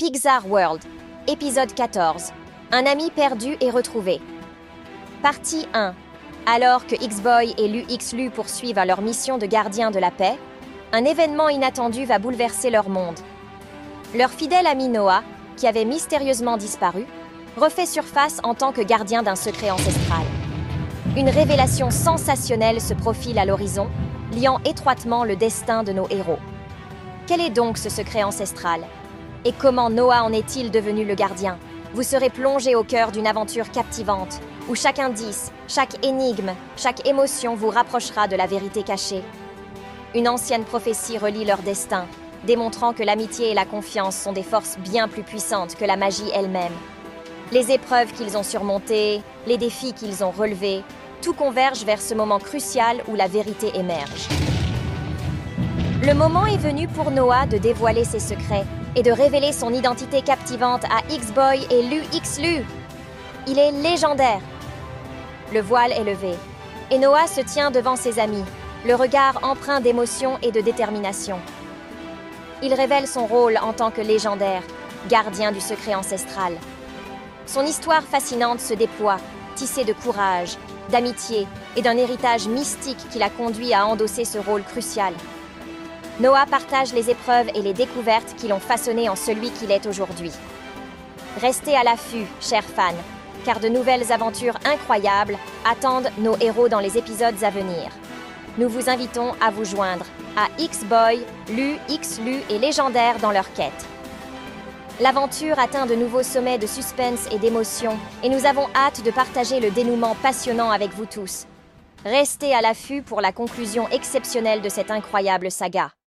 Pixar World, épisode 14. Un ami perdu et retrouvé. Partie 1. Alors que X-Boy et Lu-X-Lu poursuivent leur mission de gardien de la paix, un événement inattendu va bouleverser leur monde. Leur fidèle ami Noah, qui avait mystérieusement disparu, refait surface en tant que gardien d'un secret ancestral. Une révélation sensationnelle se profile à l'horizon, liant étroitement le destin de nos héros. Quel est donc ce secret ancestral? Et comment Noah en est-il devenu le gardien? Vous serez plongé au cœur d'une aventure captivante, où chaque indice, chaque énigme, chaque émotion vous rapprochera de la vérité cachée. Une ancienne prophétie relie leur destin, démontrant que l'amitié et la confiance sont des forces bien plus puissantes que la magie elle-même. Les épreuves qu'ils ont surmontées, les défis qu'ils ont relevés, tout converge vers ce moment crucial où la vérité émerge. Le moment est venu pour Noah de dévoiler ses secrets et de révéler son identité captivante à X-Boy et Lu-X-Lu. Il est légendaire. Le voile est levé, et Noah se tient devant ses amis, le regard empreint d'émotion et de détermination. Il révèle son rôle en tant que légendaire, gardien du secret ancestral. Son histoire fascinante se déploie, tissée de courage, d'amitié et d'un héritage mystique qui l'a conduit à endosser ce rôle crucial. Noah partage les épreuves et les découvertes qui l'ont façonné en celui qu'il est aujourd'hui. Restez à l'affût, chers fans, car de nouvelles aventures incroyables attendent nos héros dans les épisodes à venir. Nous vous invitons à vous joindre à X-Boy, Lu, X-Lu et Légendaire dans leur quête. L'aventure atteint de nouveaux sommets de suspense et d'émotion, et nous avons hâte de partager le dénouement passionnant avec vous tous. Restez à l'affût pour la conclusion exceptionnelle de cette incroyable saga.